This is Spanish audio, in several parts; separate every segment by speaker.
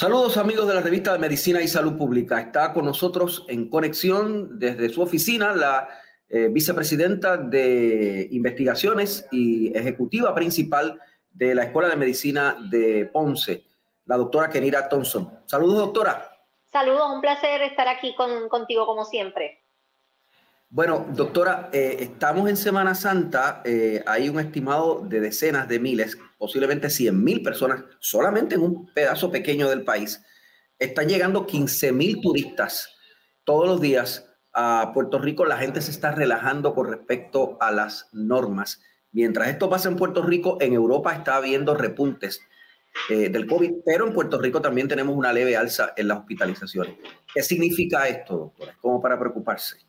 Speaker 1: Saludos amigos de la revista de Medicina y Salud Pública. Está con nosotros en conexión desde su oficina la eh, vicepresidenta de investigaciones y ejecutiva principal de la Escuela de Medicina de Ponce, la doctora Kenira Thompson. Saludos, doctora.
Speaker 2: Saludos, un placer estar aquí contigo como siempre.
Speaker 1: Bueno, doctora, eh, estamos en Semana Santa, eh, hay un estimado de decenas de miles, posiblemente 100 mil personas, solamente en un pedazo pequeño del país. Están llegando 15 mil turistas todos los días a Puerto Rico, la gente se está relajando con respecto a las normas. Mientras esto pasa en Puerto Rico, en Europa está habiendo repuntes eh, del COVID, pero en Puerto Rico también tenemos una leve alza en las hospitalizaciones. ¿Qué significa esto, doctora? ¿Cómo para preocuparse?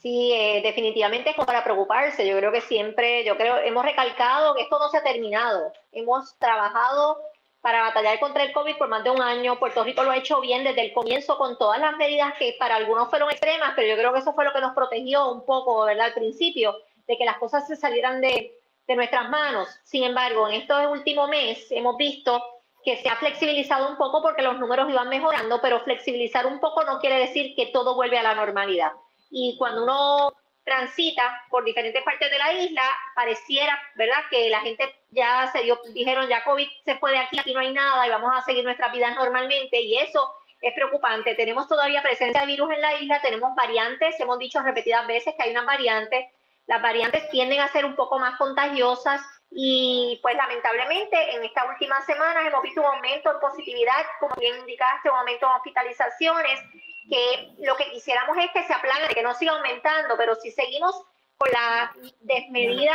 Speaker 2: Sí, eh, definitivamente es como para preocuparse. Yo creo que siempre, yo creo, hemos recalcado que esto no se ha terminado. Hemos trabajado para batallar contra el COVID por más de un año. Puerto Rico lo ha hecho bien desde el comienzo con todas las medidas que para algunos fueron extremas, pero yo creo que eso fue lo que nos protegió un poco, ¿verdad? Al principio, de que las cosas se salieran de, de nuestras manos. Sin embargo, en estos últimos meses hemos visto que se ha flexibilizado un poco porque los números iban mejorando, pero flexibilizar un poco no quiere decir que todo vuelve a la normalidad. Y cuando uno transita por diferentes partes de la isla, pareciera, ¿verdad? Que la gente ya se dio, dijeron, ya COVID se fue de aquí, aquí no hay nada y vamos a seguir nuestra vida normalmente y eso es preocupante. Tenemos todavía presencia de virus en la isla, tenemos variantes, hemos dicho repetidas veces que hay unas variantes, las variantes tienden a ser un poco más contagiosas y pues lamentablemente en estas últimas semanas hemos visto un aumento en positividad, como bien indicaste, un aumento en hospitalizaciones que lo que quisiéramos es que se aplane, que no siga aumentando, pero si seguimos con la desmedida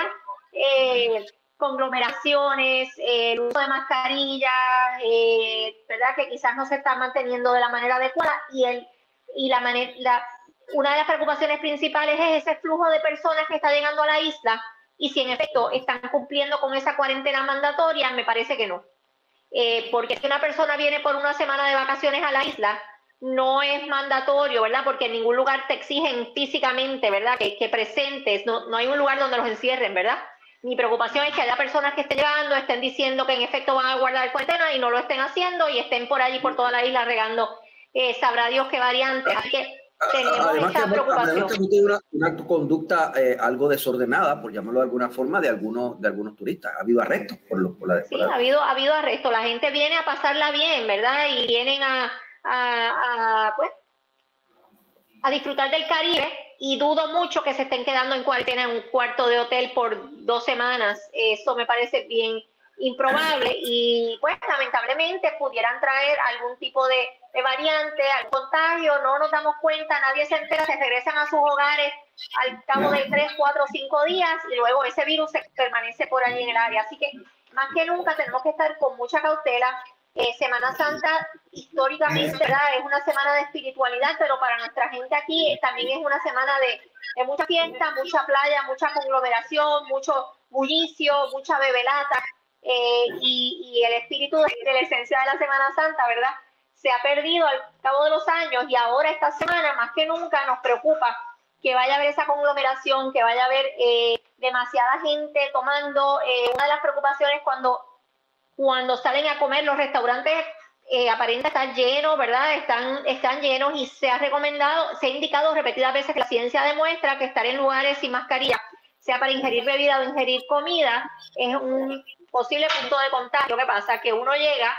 Speaker 2: eh, conglomeraciones, eh, el uso de mascarillas, eh, ¿verdad? Que quizás no se está manteniendo de la manera adecuada y el y la, la una de las preocupaciones principales es ese flujo de personas que está llegando a la isla y si en efecto están cumpliendo con esa cuarentena mandatoria, me parece que no. porque si una persona viene por una semana de vacaciones a la isla, no es mandatorio, ¿verdad? Porque en ningún lugar te exigen físicamente, ¿verdad? Que, que presentes, no, no hay un lugar donde los encierren, ¿verdad? Mi preocupación es que haya personas que estén llegando, estén diciendo que en efecto van a guardar cuarentena y no lo estén haciendo y estén por allí, por toda la isla, regando, eh, sabrá Dios qué variante. Así que tenemos
Speaker 1: además esa preocupación. una, una conducta eh, algo desordenada, por llamarlo de alguna forma, de algunos, de algunos turistas. Ha habido arrestos por, lo, por la
Speaker 2: Sí, ha habido, ha habido arrestos. La gente viene a pasarla bien, ¿verdad? Y vienen a a, pues, a disfrutar del Caribe y dudo mucho que se estén quedando en cuarentena en un cuarto de hotel por dos semanas. Eso me parece bien improbable y pues lamentablemente pudieran traer algún tipo de, de variante, al contagio, no nos damos cuenta, nadie se entera, se regresan a sus hogares al cabo de tres, cuatro, cinco días y luego ese virus permanece por allí en el área. Así que más que nunca tenemos que estar con mucha cautela, eh, semana Santa históricamente ¿verdad? es una semana de espiritualidad, pero para nuestra gente aquí también es una semana de, mucha fiesta, mucha playa, mucha conglomeración, mucho bullicio, mucha bebelata. Eh, y, el espíritu de, la esencia de la Semana Santa, ¿verdad? Se ha perdido al cabo de los años y ahora esta semana más que nunca nos preocupa que vaya a haber esa conglomeración, que vaya a haber eh, demasiada gente tomando. una de las preocupaciones cuando cuando salen a comer, los restaurantes eh, aparentemente están llenos, ¿verdad? Están, están llenos y se ha recomendado, se ha indicado repetidas veces que la ciencia demuestra que estar en lugares sin mascarilla, sea para ingerir bebida o ingerir comida, es un posible punto de contagio. ¿Qué pasa? Que uno llega,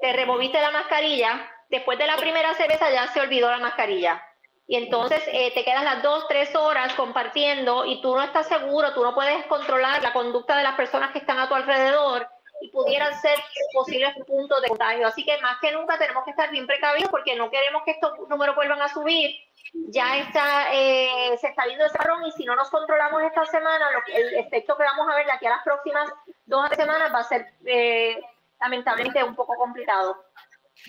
Speaker 2: te removiste la mascarilla, después de la primera cerveza ya se olvidó la mascarilla. Y entonces eh, te quedas las dos, tres horas compartiendo y tú no estás seguro, tú no puedes controlar la conducta de las personas que están a tu alrededor y pudieran ser posibles puntos de contagio. Así que más que nunca tenemos que estar bien precavidos porque no queremos que estos números vuelvan a subir. Ya está, eh, se está viendo ese parón y si no nos controlamos esta semana, lo el efecto que vamos a ver de aquí a las próximas dos semanas va a ser eh, lamentablemente un poco complicado.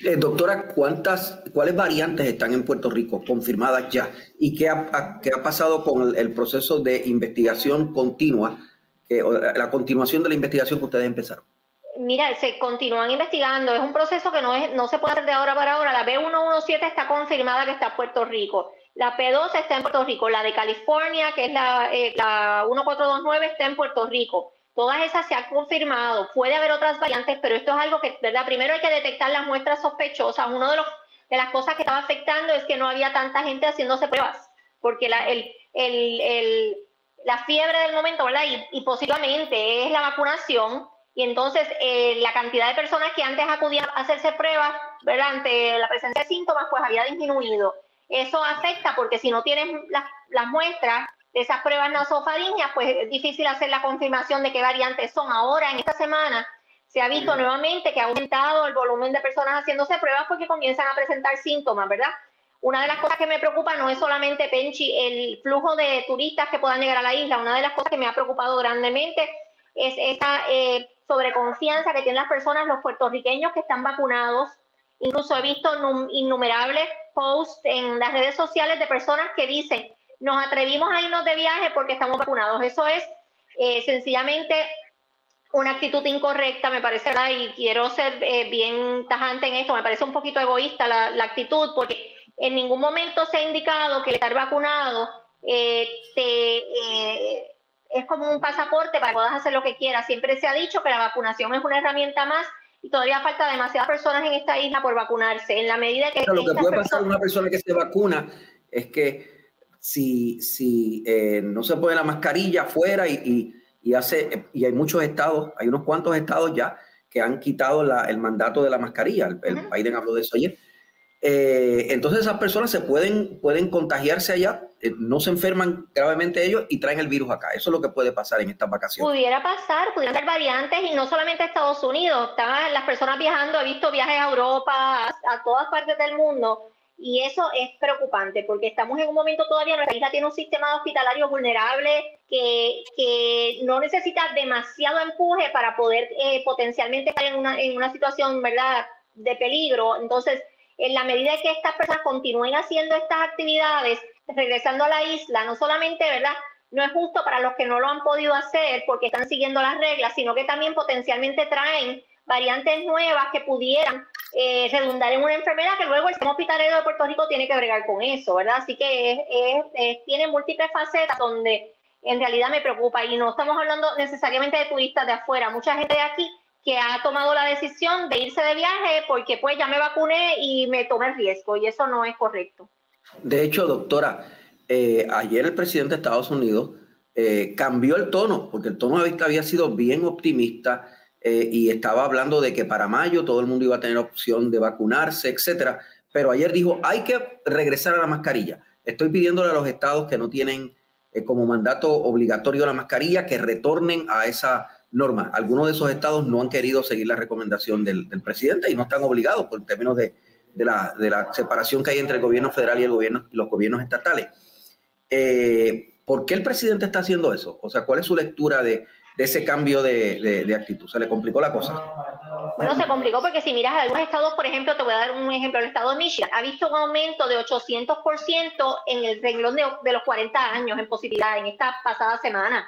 Speaker 1: Eh, doctora, ¿cuántas, ¿cuáles variantes están en Puerto Rico confirmadas ya? ¿Y qué ha, qué ha pasado con el, proceso de investigación continua, la continuación de la investigación que ustedes empezaron?
Speaker 2: Mira, se continúan investigando. Es un proceso que no, es, no se puede hacer de ahora para ahora. La B117 está confirmada que está en Puerto Rico. La P2 está en Puerto Rico. La de California, que es la, eh, la 1429, está en Puerto Rico. Todas esas se han confirmado. Puede haber otras variantes, pero esto es algo que, ¿verdad? Primero hay que detectar las muestras sospechosas. Uno de, los, de las cosas que estaba afectando es que no había tanta gente haciéndose pruebas, porque la, el, el, el, la fiebre del momento, ¿verdad? Y, y posiblemente es la vacunación. Y entonces eh, la cantidad de personas que antes acudían a hacerse pruebas, ¿verdad? Ante la presencia de síntomas, pues había disminuido. Eso afecta porque si no tienes las, las muestras, de esas pruebas nasofaringias, pues es difícil hacer la confirmación de qué variantes son. Ahora, en esta semana, se ha visto nuevamente que ha aumentado el volumen de personas haciéndose pruebas porque comienzan a presentar síntomas, ¿verdad? Una de las cosas que me preocupa no es solamente, Penchi, el flujo de turistas que puedan llegar a la isla. Una de las cosas que me ha preocupado grandemente es esa eh, sobreconfianza que tienen las personas, los puertorriqueños que están vacunados. Incluso he visto innumerables posts en las redes sociales de personas que dicen, nos atrevimos a irnos de viaje porque estamos vacunados. Eso es eh, sencillamente una actitud incorrecta, me parece, ¿verdad? y quiero ser eh, bien tajante en esto, me parece un poquito egoísta la, actitud, porque en ningún momento se ha indicado que estar vacunado eh, es como un pasaporte para que puedas hacer lo que quieras. Siempre se ha dicho que la vacunación es una herramienta más y todavía falta demasiadas personas en esta isla por vacunarse. En la medida que...
Speaker 1: lo que puede pasar a una persona que se vacuna es que si, si eh, no se pone la mascarilla afuera y, y, hace, y hay muchos estados, hay unos cuantos estados ya que han quitado la, el mandato de la mascarilla, el, Biden habló de eso ayer. Eh, entonces esas personas se pueden, pueden contagiarse allá, eh, no se enferman gravemente ellos y traen el virus acá. Eso es lo que puede pasar en estas vacaciones.
Speaker 2: Pudiera pasar, pudieran ser variantes y no solamente a Estados Unidos, estaban las personas viajando, he visto viajes a Europa, a todas partes del mundo y eso es preocupante porque estamos en un momento todavía, nuestra isla tiene un sistema hospitalario vulnerable que, que no necesita demasiado empuje para poder eh, potencialmente estar en una, en una situación ¿verdad? de peligro. Entonces, en la medida que estas personas continúen haciendo estas actividades, regresando a la isla, no solamente, ¿verdad? No es justo para los que no lo han podido hacer porque están siguiendo las reglas, sino que también potencialmente traen variantes nuevas que pudieran eh, redundar en una enfermedad que luego el sistema hospitalario de Puerto Rico tiene que bregar con eso, ¿verdad? Así que tiene múltiples facetas donde en realidad me preocupa y no estamos hablando necesariamente de turistas de afuera, mucha gente de aquí que ha tomado la decisión de irse de viaje porque pues ya me vacuné y me tomé el riesgo y eso no es correcto.
Speaker 1: De hecho, doctora, eh, ayer el presidente de Estados Unidos eh, cambió el tono, porque el tono había sido bien optimista eh, y estaba hablando de que para mayo todo el mundo iba a tener opción de vacunarse, etcétera. Pero ayer dijo, hay que regresar a la mascarilla. Estoy pidiéndole a los estados que no tienen como mandato obligatorio la mascarilla que retornen a esa norma. Algunos de esos estados no han querido seguir la recomendación del, presidente y no están obligados por términos de, la, separación que hay entre el gobierno federal y el gobierno, los gobiernos estatales. Eh, ¿Por qué el presidente está haciendo eso? O sea, ¿cuál es su lectura de, ese cambio de, actitud? ¿Se le complicó la cosa?
Speaker 2: Bueno, se complicó porque si miras algunos estados, por ejemplo, te voy a dar un ejemplo, el estado de Michigan ha visto un aumento de 800% en el renglón de, de, los 40 años en positividad en esta pasada semana.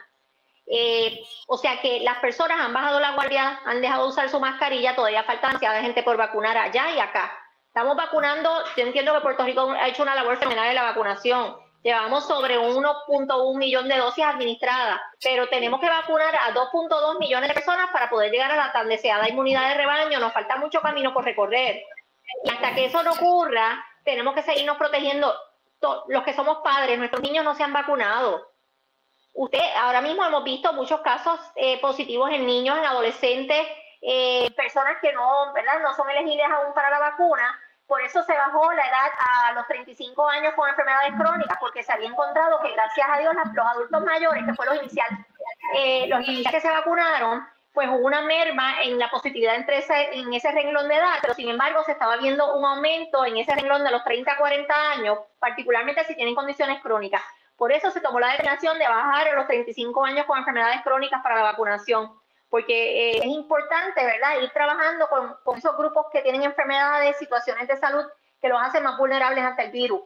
Speaker 2: Eh, o sea que las personas han bajado la guardia, han dejado de usar su mascarilla, todavía falta demasiada gente por vacunar allá y acá. Estamos vacunando, yo entiendo que Puerto Rico ha hecho una labor fenomenal de la vacunación Llevamos sobre 1.1 millón de dosis administradas, pero tenemos que vacunar a 2.2 millones de personas para poder llegar a la tan deseada inmunidad de rebaño. Nos falta mucho camino por recorrer. Y hasta que eso no ocurra, tenemos que seguirnos protegiendo. Los que somos padres, nuestros niños no se han vacunado. Usted, ahora mismo hemos visto muchos casos eh, positivos en niños, en adolescentes, eh, personas que no, ¿verdad? no son elegibles aún para la vacuna por eso se bajó la edad a los 35 años con enfermedades crónicas, porque se había encontrado que gracias a Dios los adultos mayores, que fueron los iniciales, eh, los que se vacunaron, pues hubo una merma en la positividad entre ese, en ese renglón de edad, pero sin embargo se estaba viendo un aumento en ese renglón de los 30 a 40 años, particularmente si tienen condiciones crónicas. Por eso se tomó la determinación de bajar a los 35 años con enfermedades crónicas para la vacunación porque eh, es importante, ¿verdad?, ir trabajando con, esos grupos que tienen enfermedades, situaciones de salud que los hacen más vulnerables ante el virus.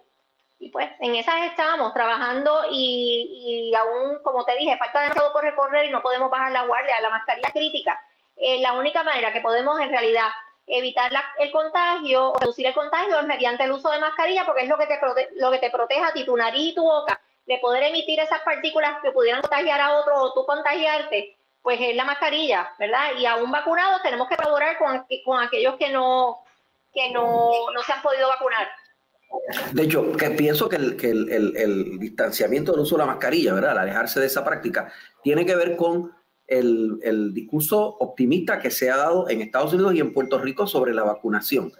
Speaker 2: Y pues en esas estamos trabajando y, y aún, como te dije, falta demasiado por recorrer y no podemos bajar la guardia, la mascarilla crítica. Eh, la única manera que podemos en realidad evitar el contagio o reducir el contagio es mediante el uso de mascarilla porque es lo que te, lo que te protege a ti, tu nariz y tu boca, de poder emitir esas partículas que pudieran contagiar a otro o tú contagiarte, pues es la mascarilla, ¿verdad? Y aún vacunados tenemos que colaborar con, con aquellos que no, que no, no se han podido vacunar.
Speaker 1: De hecho, que pienso que, el, que el, el, distanciamiento del uso de la mascarilla, ¿verdad? Al alejarse de esa práctica, tiene que ver con el, discurso optimista que se ha dado en Estados Unidos y en Puerto Rico sobre la vacunación.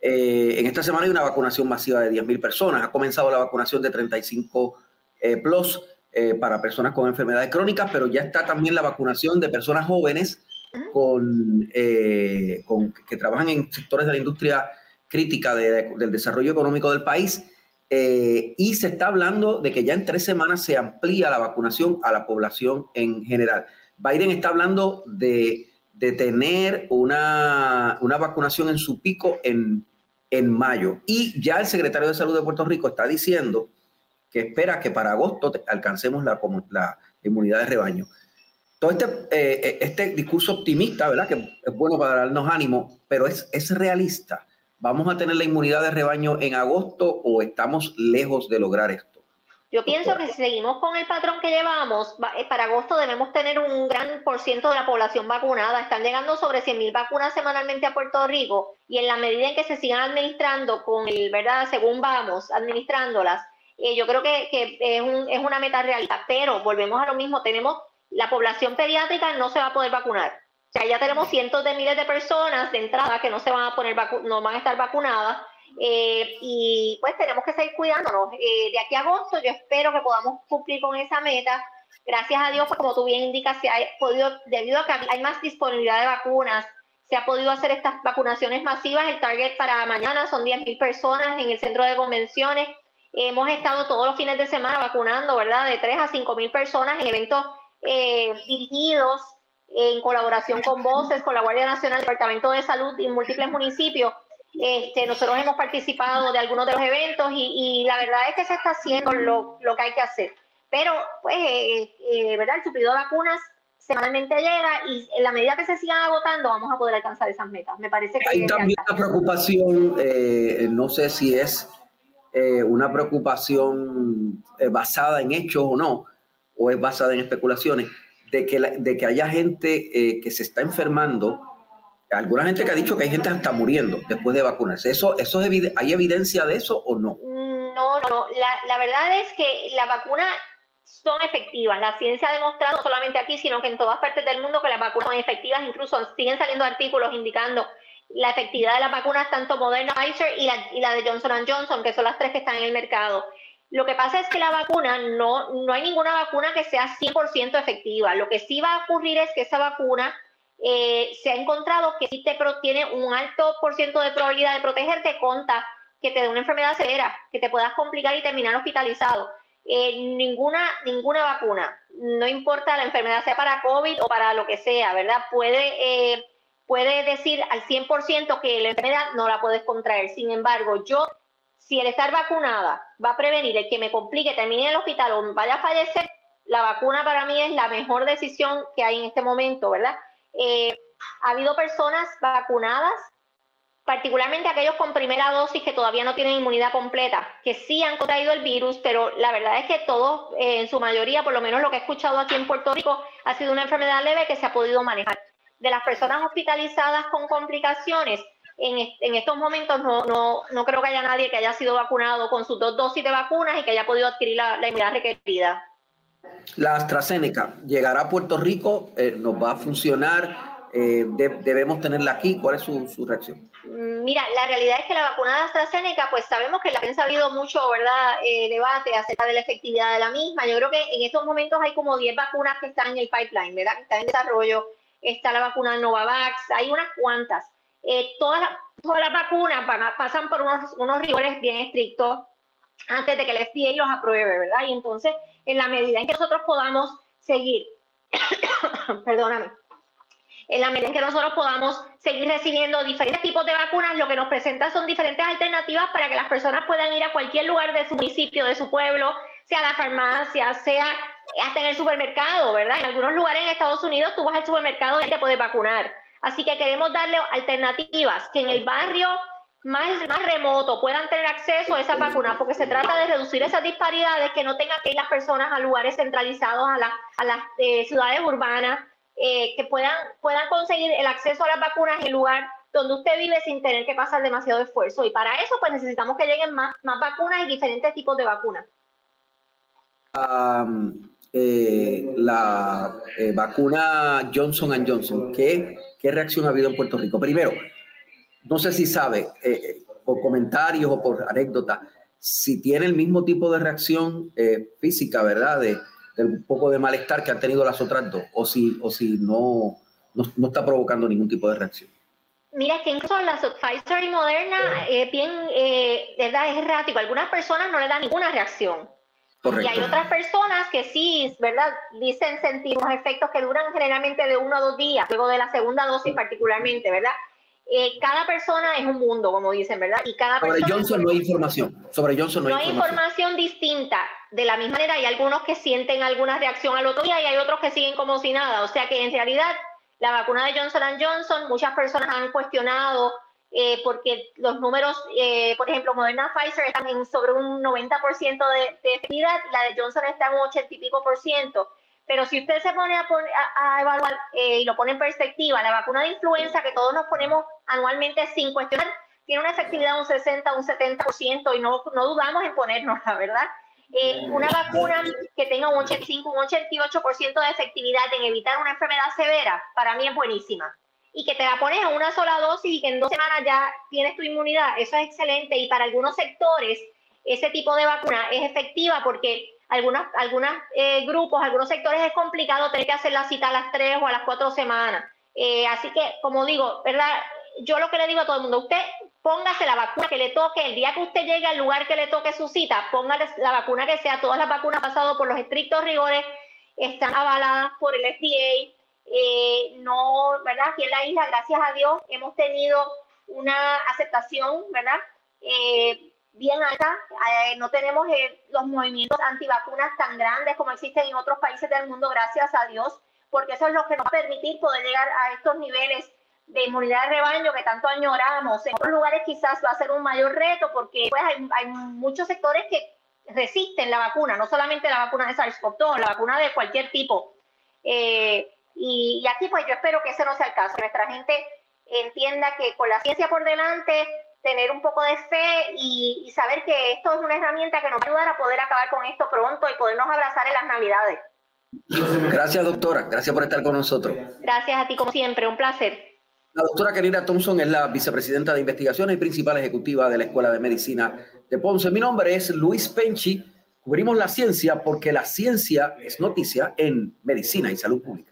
Speaker 1: Eh, en esta semana hay una vacunación masiva de 10.000 personas. Ha comenzado la vacunación de 35 eh, plus eh, para personas con enfermedades crónicas, pero ya está también la vacunación de personas jóvenes con, con que trabajan en sectores de la industria crítica del desarrollo económico del país. y se está hablando de que ya en tres semanas se amplía la vacunación a la población en general. Biden está hablando de, tener una, vacunación en su pico en, en mayo. Y ya el secretario de Salud de Puerto Rico está diciendo que espera que para agosto alcancemos la, la inmunidad de rebaño. Todo este, eh, eh, este discurso optimista, ¿verdad? Que es bueno para darnos ánimo, pero es, es realista. ¿Vamos a tener la inmunidad de rebaño en agosto o estamos lejos de lograr esto?
Speaker 2: Yo pienso que si seguimos con el patrón que llevamos, eh, para agosto debemos tener un gran por ciento de la población vacunada. Están llegando sobre 100.000 vacunas semanalmente a Puerto Rico y en la medida en que se sigan administrando con el, ¿verdad? Según vamos administrándolas, eh, yo creo que, es, es una meta realista. Pero volvemos a lo mismo, tenemos la población pediátrica no se va a poder vacunar. O sea, ya tenemos cientos de miles de personas de entrada que no se van a poner no van a estar vacunadas eh, y pues tenemos que seguir cuidándonos. Eh, de aquí a agosto yo espero que podamos cumplir con esa meta. Gracias a Dios, pues como tú bien indicas, se ha podido, debido a que hay más disponibilidad de vacunas, se ha podido hacer estas vacunaciones masivas. El target para mañana son 10.000 personas en el centro de convenciones. Hemos estado todos los fines de semana vacunando, ¿verdad? De 3 a 5.000 personas en eventos eh, dirigidos en colaboración con Voces, con la Guardia Nacional, Departamento de Salud y múltiples municipios este, nosotros hemos participado de algunos de los eventos y, la verdad es que se está haciendo lo, que hay que hacer. Pero, pues, eh, eh, ¿verdad? El suplido de vacunas semanalmente llega y en la medida que se sigan agotando vamos a poder alcanzar esas metas. Me parece que...
Speaker 1: Hay también una preocupación, eh, no sé si es una preocupación basada en hechos o no, o es basada en especulaciones, de que, de que haya gente que se está enfermando alguna gente que ha dicho que hay gente hasta muriendo después de vacunarse. ¿Eso, eso es ¿Hay evidencia de eso o no?
Speaker 2: No, no. La, la verdad es que las vacunas son efectivas. La ciencia ha demostrado, no solamente aquí, sino que en todas partes del mundo, que las vacunas son efectivas. Incluso siguen saliendo artículos indicando la efectividad de las vacunas, tanto Moderna, Pfizer y la, y la de Johnson Johnson, que son las tres que están en el mercado. Lo que pasa es que la vacuna, no, no hay ninguna vacuna que sea 100% efectiva. Lo que sí va a ocurrir es que esa vacuna eh, se ha encontrado que si te tiene un alto por ciento de probabilidad de protegerte contra que te dé una enfermedad severa, que te puedas complicar y terminar hospitalizado. Eh, ninguna, ninguna vacuna, no importa la enfermedad sea para COVID o para lo que sea, ¿verdad? Puede, eh, puede decir al 100% que la enfermedad no la puedes contraer. Sin embargo, yo, si el estar vacunada va a prevenir el que me complique, termine en el hospital o vaya a fallecer, la vacuna para mí es la mejor decisión que hay en este momento, ¿verdad? Eh, ha habido personas vacunadas, particularmente aquellos con primera dosis que todavía no tienen inmunidad completa, que sí han contraído el virus, pero la verdad es que todos, eh, en su mayoría, por lo menos lo que he escuchado aquí en Puerto Rico, ha sido una enfermedad leve que se ha podido manejar. De las personas hospitalizadas con complicaciones, en, estos momentos no, no, no, creo que haya nadie que haya sido vacunado con sus dos dosis de vacunas y que haya podido adquirir la, la inmunidad requerida.
Speaker 1: La AstraZeneca llegará a Puerto Rico, eh, nos va a funcionar, eh, debemos tenerla aquí. ¿Cuál es su, reacción?
Speaker 2: Mm, mira, la realidad es que la vacuna de AstraZeneca, pues sabemos que la prensa ha habido mucho, ¿verdad?, eh, debate acerca de la efectividad de la misma. Yo creo que en estos momentos hay como 10 vacunas que están en el pipeline, ¿verdad?, que están en desarrollo. Está la vacuna Novavax, hay unas cuantas. todas, las, todas las vacunas pasan por unos, unos rigores bien estrictos antes de que el FDA los apruebe, ¿verdad? Y entonces, en la medida en que nosotros podamos seguir, perdóname, en la medida en que nosotros podamos seguir recibiendo diferentes tipos de vacunas, lo que nos presenta son diferentes alternativas para que las personas puedan ir a cualquier lugar de su municipio, de su pueblo, sea a la farmacia, sea hasta en el supermercado, ¿verdad? En algunos lugares en Estados Unidos tú vas al supermercado y te puedes vacunar. Así que queremos darle alternativas que en el barrio más, más remoto puedan tener acceso a esa vacuna, porque se trata de reducir esas disparidades, que no tengan que ir las personas a lugares centralizados, a, a las eh, ciudades urbanas, eh, que puedan, puedan conseguir el acceso a las vacunas en el lugar donde usted vive sin tener que pasar demasiado esfuerzo. Y para eso, pues necesitamos que lleguen más, más vacunas y diferentes tipos de vacunas.
Speaker 1: Eh, la vacuna Johnson Johnson, ¿qué, ¿qué reacción ha habido en Puerto Rico? Primero, no sé si sabe, eh, eh, por comentarios o por anécdota, si tiene el mismo tipo de reacción eh, física, ¿verdad? De, un poco de malestar que han tenido las otras dos, o si, o si no, no, está provocando ningún tipo de reacción.
Speaker 2: Mira, que incluso la Pfizer y Moderna, bien, ¿verdad? Es errático. Algunas personas no le dan ninguna reacción. Correcto. Y hay otras personas que sí, ¿verdad? Dicen sentir unos efectos que duran generalmente de uno a dos días, luego de la segunda dosis particularmente, ¿verdad? Eh, cada persona es un mundo, como dicen, ¿verdad? Y cada
Speaker 1: Sobre Johnson no hay información. Sobre Johnson no, hay
Speaker 2: información. distinta. De la misma manera, hay algunos que sienten alguna reacción al otro día y hay otros que siguen como si nada. O sea que en realidad la vacuna de Johnson Johnson, muchas personas han cuestionado eh, porque los números, eh, por ejemplo, Moderna Pfizer están en sobre un 90% de, de efectividad, la de Johnson está en un 80 y pico por ciento. Pero si usted se pone a, evaluar eh, y lo pone en perspectiva, la vacuna de influenza que todos nos ponemos anualmente sin cuestionar, tiene una efectividad de un 60, un 70% y no, no dudamos en ponernos, la verdad. Eh, una vacuna que tenga un 85, un 88% de efectividad en evitar una enfermedad severa, para mí es buenísima. Y que te la pones a una sola dosis y que en dos semanas ya tienes tu inmunidad, eso es excelente. Y para algunos sectores, ese tipo de vacuna es efectiva porque algunos algunas, eh, grupos, algunos sectores es complicado tener que hacer la cita a las tres o a las cuatro semanas. Eh, así que, como digo, ¿verdad? Yo lo que le digo a todo el mundo, usted póngase la vacuna que le toque, el día que usted llegue al lugar que le toque su cita, póngale la vacuna que sea, todas las vacunas pasado por los estrictos rigores, están avaladas por el FDA, eh, no, ¿verdad? Aquí en la isla, gracias a Dios, hemos tenido una aceptación, ¿verdad? Eh, bien alta. Eh, no tenemos eh, los movimientos antivacunas tan grandes como existen en otros países del mundo, gracias a Dios, porque eso es lo que nos va a permitir poder llegar a estos niveles de inmunidad de rebaño que tanto añoramos. En otros lugares quizás va a ser un mayor reto porque pues, hay, muchos sectores que resisten la vacuna, no solamente la vacuna de SARS-CoV-2, la vacuna de cualquier tipo. Eh, y, y, aquí pues yo espero que ese no sea el caso, que nuestra gente entienda que con la ciencia por delante tener un poco de fe y, saber que esto es una herramienta que nos va a ayudar a poder acabar con esto pronto y podernos abrazar en las Navidades.
Speaker 1: Gracias, doctora. Gracias por estar con nosotros.
Speaker 2: Gracias a ti, como siempre. Un placer.
Speaker 1: La doctora Kenira Thompson es la vicepresidenta de investigaciones y principal ejecutiva de la Escuela de Medicina de Ponce. Mi nombre es Luis Penchi. Cubrimos la ciencia porque la ciencia es noticia en medicina y salud pública.